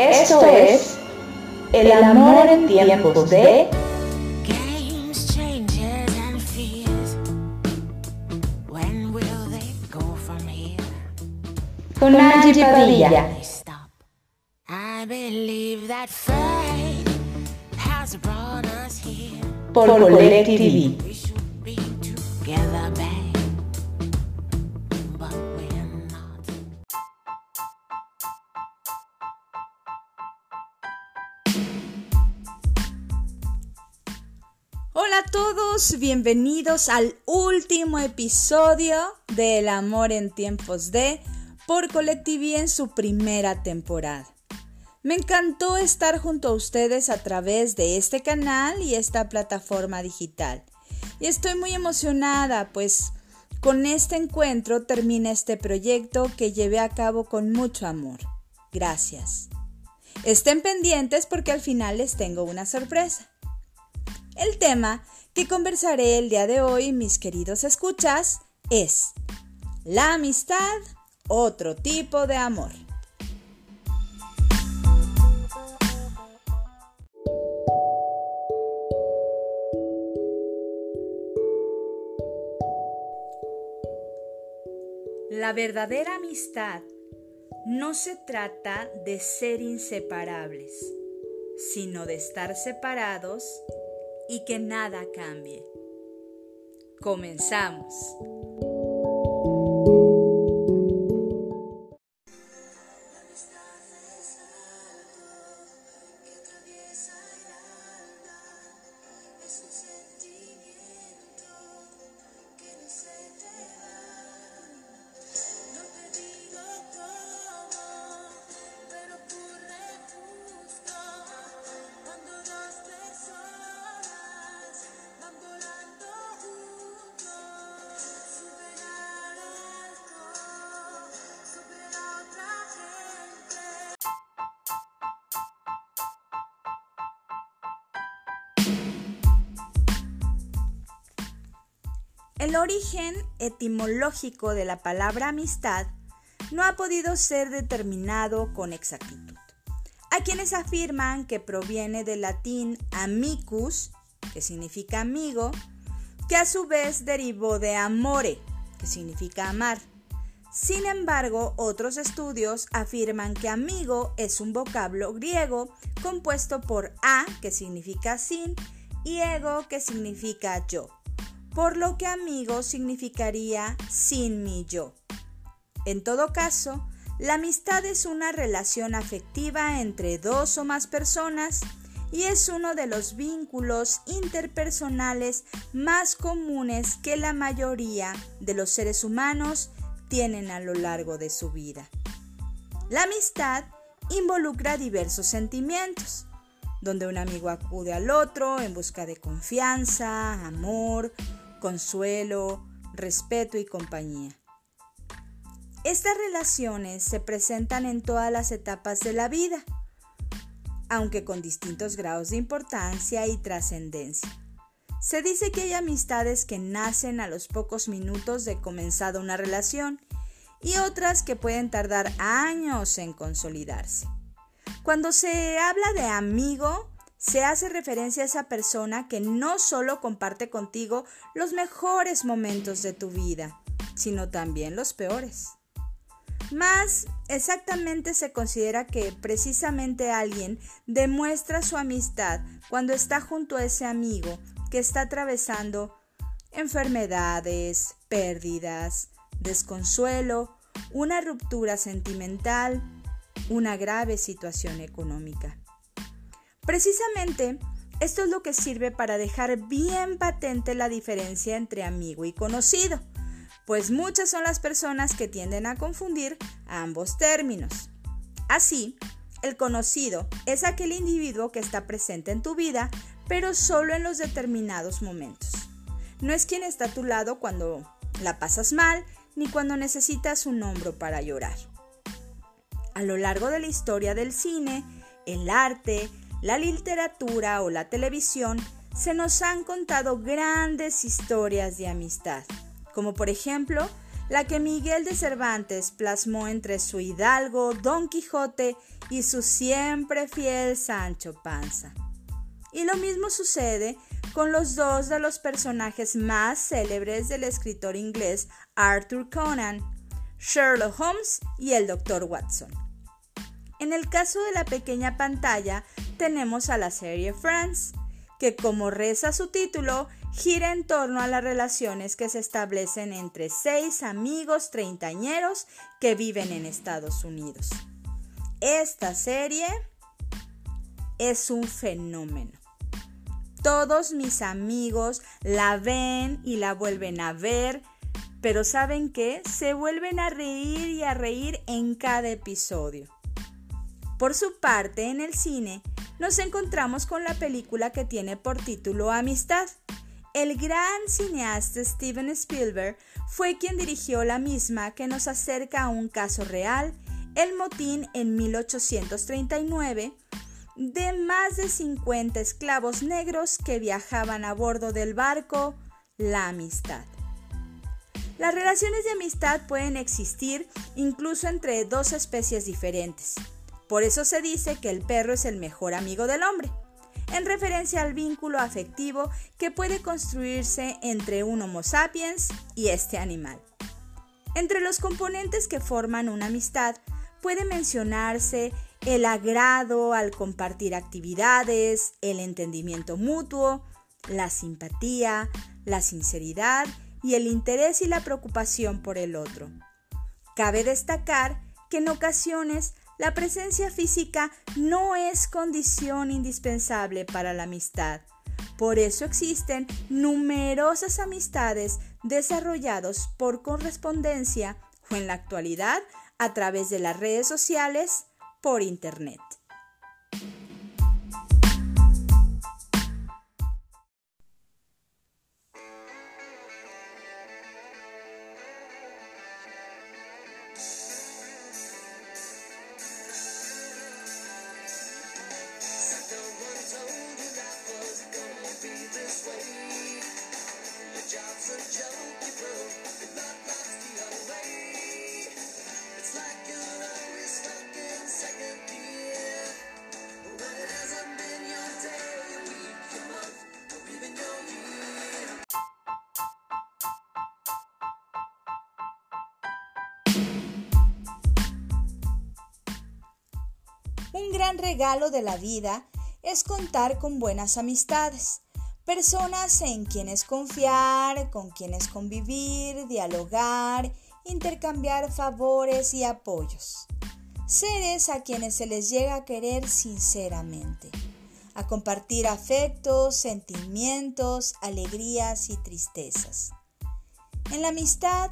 Esto es El amor en tiempos de Games, changes, and fears. When a todos, bienvenidos al último episodio de El amor en tiempos de por Colectiví en su primera temporada. Me encantó estar junto a ustedes a través de este canal y esta plataforma digital. Y estoy muy emocionada, pues con este encuentro termina este proyecto que llevé a cabo con mucho amor. Gracias. Estén pendientes porque al final les tengo una sorpresa. El tema que conversaré el día de hoy, mis queridos escuchas, es la amistad, otro tipo de amor. La verdadera amistad no se trata de ser inseparables, sino de estar separados y que nada cambie. Comenzamos. El origen etimológico de la palabra amistad no ha podido ser determinado con exactitud. Hay quienes afirman que proviene del latín amicus, que significa amigo, que a su vez derivó de amore, que significa amar. Sin embargo, otros estudios afirman que amigo es un vocablo griego compuesto por a, que significa sin, y ego, que significa yo por lo que amigo significaría sin mi yo. En todo caso, la amistad es una relación afectiva entre dos o más personas y es uno de los vínculos interpersonales más comunes que la mayoría de los seres humanos tienen a lo largo de su vida. La amistad involucra diversos sentimientos, donde un amigo acude al otro en busca de confianza, amor, consuelo, respeto y compañía. Estas relaciones se presentan en todas las etapas de la vida, aunque con distintos grados de importancia y trascendencia. Se dice que hay amistades que nacen a los pocos minutos de comenzada una relación y otras que pueden tardar años en consolidarse. Cuando se habla de amigo, se hace referencia a esa persona que no solo comparte contigo los mejores momentos de tu vida, sino también los peores. Más exactamente se considera que precisamente alguien demuestra su amistad cuando está junto a ese amigo que está atravesando enfermedades, pérdidas, desconsuelo, una ruptura sentimental, una grave situación económica. Precisamente, esto es lo que sirve para dejar bien patente la diferencia entre amigo y conocido, pues muchas son las personas que tienden a confundir ambos términos. Así, el conocido es aquel individuo que está presente en tu vida, pero solo en los determinados momentos. No es quien está a tu lado cuando la pasas mal, ni cuando necesitas un hombro para llorar. A lo largo de la historia del cine, el arte, la literatura o la televisión, se nos han contado grandes historias de amistad, como por ejemplo la que Miguel de Cervantes plasmó entre su hidalgo Don Quijote y su siempre fiel Sancho Panza. Y lo mismo sucede con los dos de los personajes más célebres del escritor inglés Arthur Conan, Sherlock Holmes y el Dr. Watson. En el caso de la pequeña pantalla tenemos a la serie Friends, que como reza su título, gira en torno a las relaciones que se establecen entre seis amigos treintañeros que viven en Estados Unidos. Esta serie es un fenómeno. Todos mis amigos la ven y la vuelven a ver, pero ¿saben qué? Se vuelven a reír y a reír en cada episodio. Por su parte, en el cine, nos encontramos con la película que tiene por título Amistad. El gran cineasta Steven Spielberg fue quien dirigió la misma que nos acerca a un caso real, el motín en 1839, de más de 50 esclavos negros que viajaban a bordo del barco La Amistad. Las relaciones de amistad pueden existir incluso entre dos especies diferentes. Por eso se dice que el perro es el mejor amigo del hombre, en referencia al vínculo afectivo que puede construirse entre un Homo sapiens y este animal. Entre los componentes que forman una amistad puede mencionarse el agrado al compartir actividades, el entendimiento mutuo, la simpatía, la sinceridad y el interés y la preocupación por el otro. Cabe destacar que en ocasiones la presencia física no es condición indispensable para la amistad. Por eso existen numerosas amistades desarrolladas por correspondencia o en la actualidad a través de las redes sociales por Internet. Regalo de la vida es contar con buenas amistades, personas en quienes confiar, con quienes convivir, dialogar, intercambiar favores y apoyos. Seres a quienes se les llega a querer sinceramente, a compartir afectos, sentimientos, alegrías y tristezas. En la amistad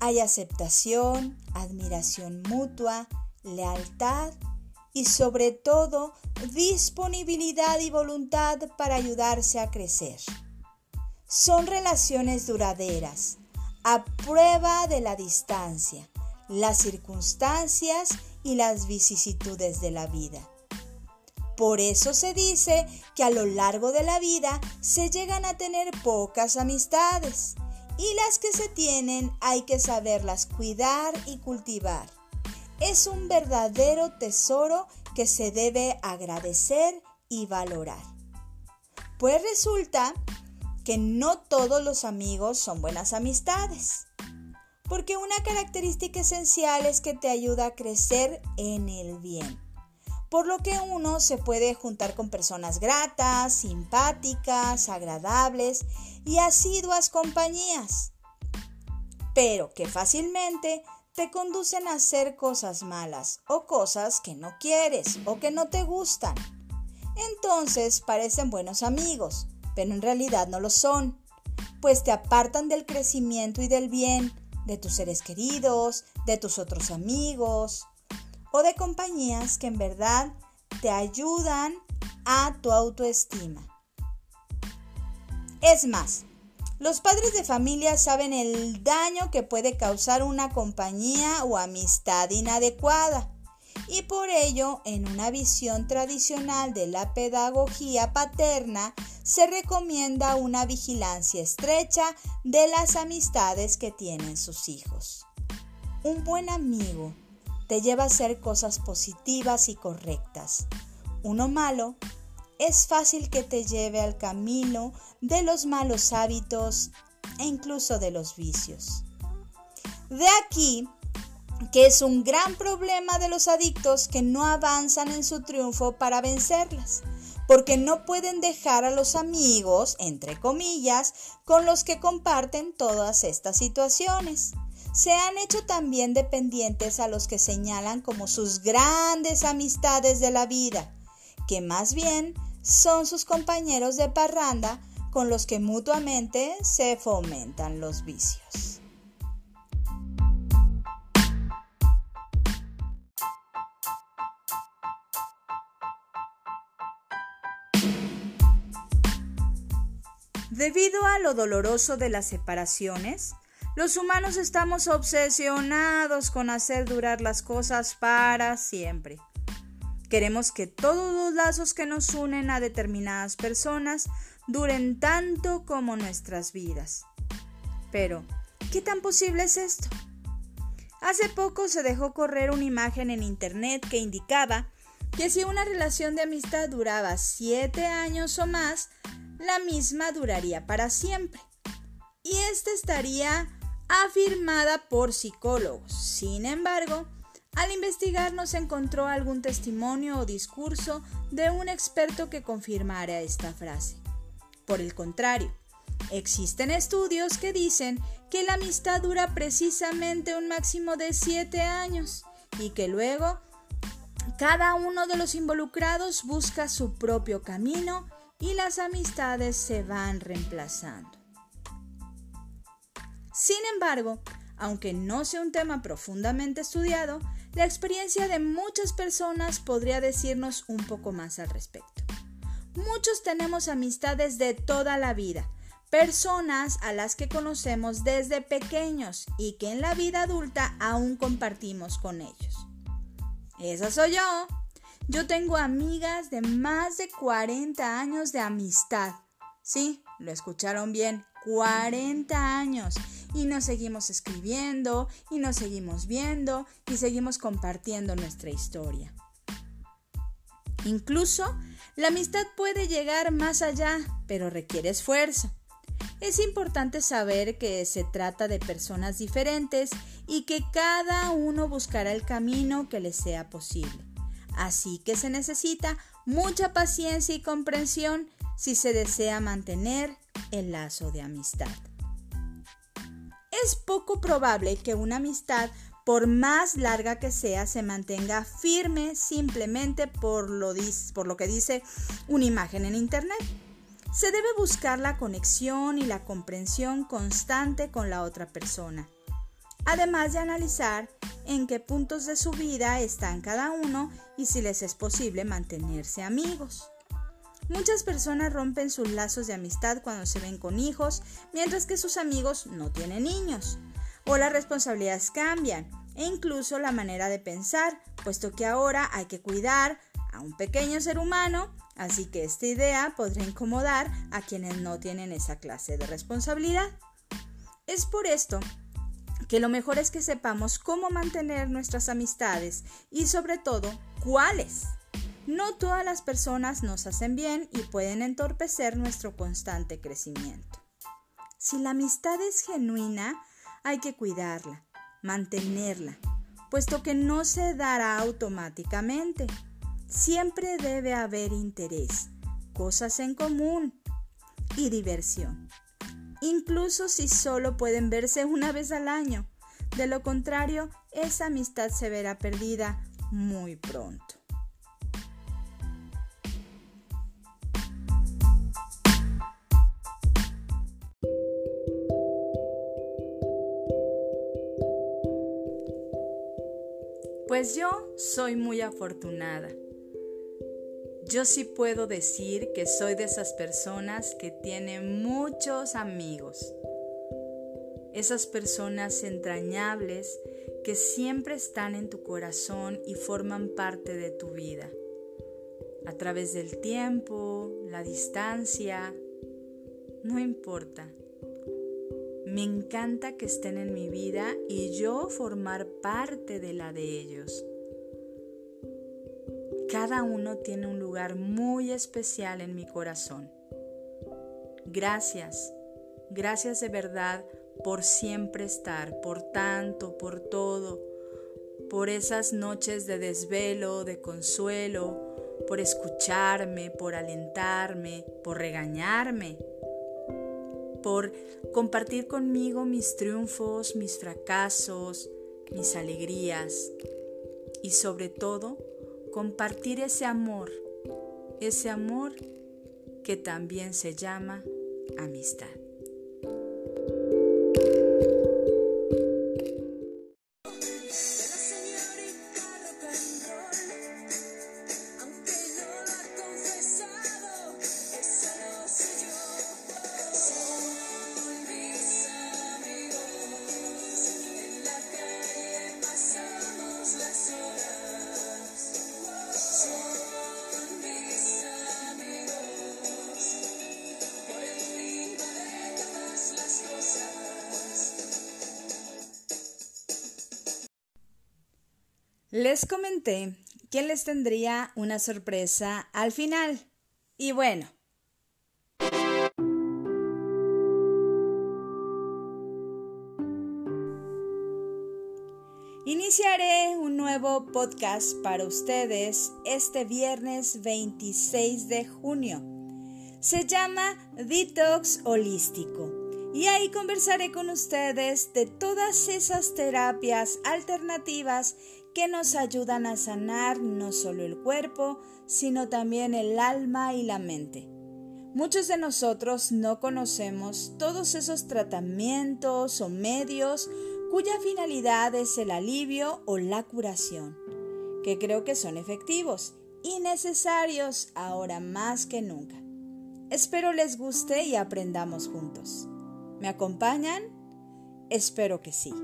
hay aceptación, admiración mutua, lealtad y sobre todo disponibilidad y voluntad para ayudarse a crecer. Son relaciones duraderas, a prueba de la distancia, las circunstancias y las vicisitudes de la vida. Por eso se dice que a lo largo de la vida se llegan a tener pocas amistades y las que se tienen hay que saberlas cuidar y cultivar es un verdadero tesoro que se debe agradecer y valorar. Pues resulta que no todos los amigos son buenas amistades, porque una característica esencial es que te ayuda a crecer en el bien, por lo que uno se puede juntar con personas gratas, simpáticas, agradables y asiduas compañías, pero que fácilmente te conducen a hacer cosas malas o cosas que no quieres o que no te gustan. Entonces parecen buenos amigos, pero en realidad no lo son, pues te apartan del crecimiento y del bien de tus seres queridos, de tus otros amigos o de compañías que en verdad te ayudan a tu autoestima. Es más, los padres de familia saben el daño que puede causar una compañía o amistad inadecuada y por ello en una visión tradicional de la pedagogía paterna se recomienda una vigilancia estrecha de las amistades que tienen sus hijos. Un buen amigo te lleva a hacer cosas positivas y correctas. Uno malo es fácil que te lleve al camino de los malos hábitos e incluso de los vicios. De aquí que es un gran problema de los adictos que no avanzan en su triunfo para vencerlas, porque no pueden dejar a los amigos, entre comillas, con los que comparten todas estas situaciones. Se han hecho también dependientes a los que señalan como sus grandes amistades de la vida, que más bien son sus compañeros de parranda con los que mutuamente se fomentan los vicios. Debido a lo doloroso de las separaciones, los humanos estamos obsesionados con hacer durar las cosas para siempre. Queremos que todos los lazos que nos unen a determinadas personas duren tanto como nuestras vidas. Pero, ¿qué tan posible es esto? Hace poco se dejó correr una imagen en internet que indicaba que si una relación de amistad duraba 7 años o más, la misma duraría para siempre. Y esta estaría afirmada por psicólogos. Sin embargo, al investigar no se encontró algún testimonio o discurso de un experto que confirmara esta frase. Por el contrario, existen estudios que dicen que la amistad dura precisamente un máximo de 7 años y que luego cada uno de los involucrados busca su propio camino y las amistades se van reemplazando. Sin embargo, aunque no sea un tema profundamente estudiado, la experiencia de muchas personas podría decirnos un poco más al respecto. Muchos tenemos amistades de toda la vida, personas a las que conocemos desde pequeños y que en la vida adulta aún compartimos con ellos. Esa soy yo. Yo tengo amigas de más de 40 años de amistad. Sí, lo escucharon bien, 40 años. Y nos seguimos escribiendo, y nos seguimos viendo, y seguimos compartiendo nuestra historia. Incluso, la amistad puede llegar más allá, pero requiere esfuerzo. Es importante saber que se trata de personas diferentes y que cada uno buscará el camino que le sea posible. Así que se necesita mucha paciencia y comprensión si se desea mantener el lazo de amistad. Es poco probable que una amistad, por más larga que sea, se mantenga firme simplemente por lo, que dice una imagen en Internet. Se debe buscar la conexión y la comprensión constante con la otra persona, además de analizar en qué puntos de su vida están cada uno y si les es posible mantenerse amigos. Muchas personas rompen sus lazos de amistad cuando se ven con hijos, mientras que sus amigos no tienen niños. O las responsabilidades cambian, e incluso la manera de pensar, puesto que ahora hay que cuidar a un pequeño ser humano, así que esta idea podría incomodar a quienes no tienen esa clase de responsabilidad. Es por esto que lo mejor es que sepamos cómo mantener nuestras amistades y sobre todo cuáles. No todas las personas nos hacen bien y pueden entorpecer nuestro constante crecimiento. Si la amistad es genuina, hay que cuidarla, mantenerla, puesto que no se dará automáticamente. Siempre debe haber interés, cosas en común y diversión incluso si solo pueden verse una vez al año. De lo contrario, esa amistad se verá perdida muy pronto. Pues yo soy muy afortunada. Yo sí puedo decir que soy de esas personas que tienen muchos amigos. Esas personas entrañables que siempre están en tu corazón y forman parte de tu vida. A través del tiempo, la distancia, no importa. Me encanta que estén en mi vida y yo formar parte de la de ellos. Cada uno tiene un lugar muy especial en mi corazón. Gracias, gracias de verdad por siempre estar, por tanto, por todo, por esas noches de desvelo, de consuelo, por escucharme, por alentarme, por regañarme, por compartir conmigo mis triunfos, mis fracasos, mis alegrías y sobre todo compartir ese amor, ese amor que también se llama amistad. Les comenté que les tendría una sorpresa al final. Y bueno. Iniciaré un nuevo podcast para ustedes este viernes 26 de junio. Se llama Detox Holístico y ahí conversaré con ustedes de todas esas terapias alternativas que nos ayudan a sanar no solo el cuerpo, sino también el alma y la mente. Muchos de nosotros no conocemos todos esos tratamientos o medios cuya finalidad es el alivio o la curación, que creo que son efectivos y necesarios ahora más que nunca. Espero les guste y aprendamos juntos. ¿Me acompañan? Espero que sí.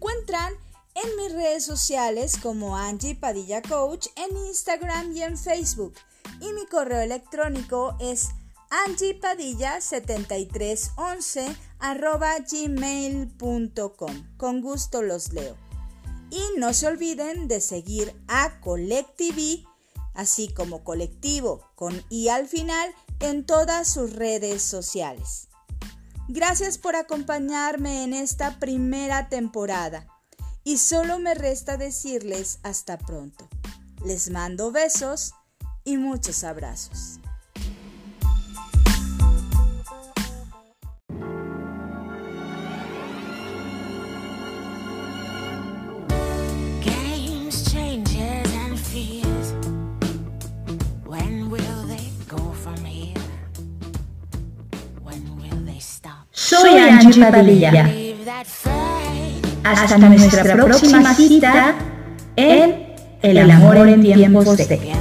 Encuentran en mis redes sociales como Angie Padilla Coach en Instagram y en Facebook. Y mi correo electrónico es angiepadilla7311 arroba gmail.com. Con gusto los leo. Y no se olviden de seguir a Colectivi, así como colectivo con i al final, en todas sus redes sociales. Gracias por acompañarme en esta primera temporada y solo me resta decirles hasta pronto. Les mando besos y muchos abrazos. Angie. Hasta nuestra próxima cita en El amor en tiempos de...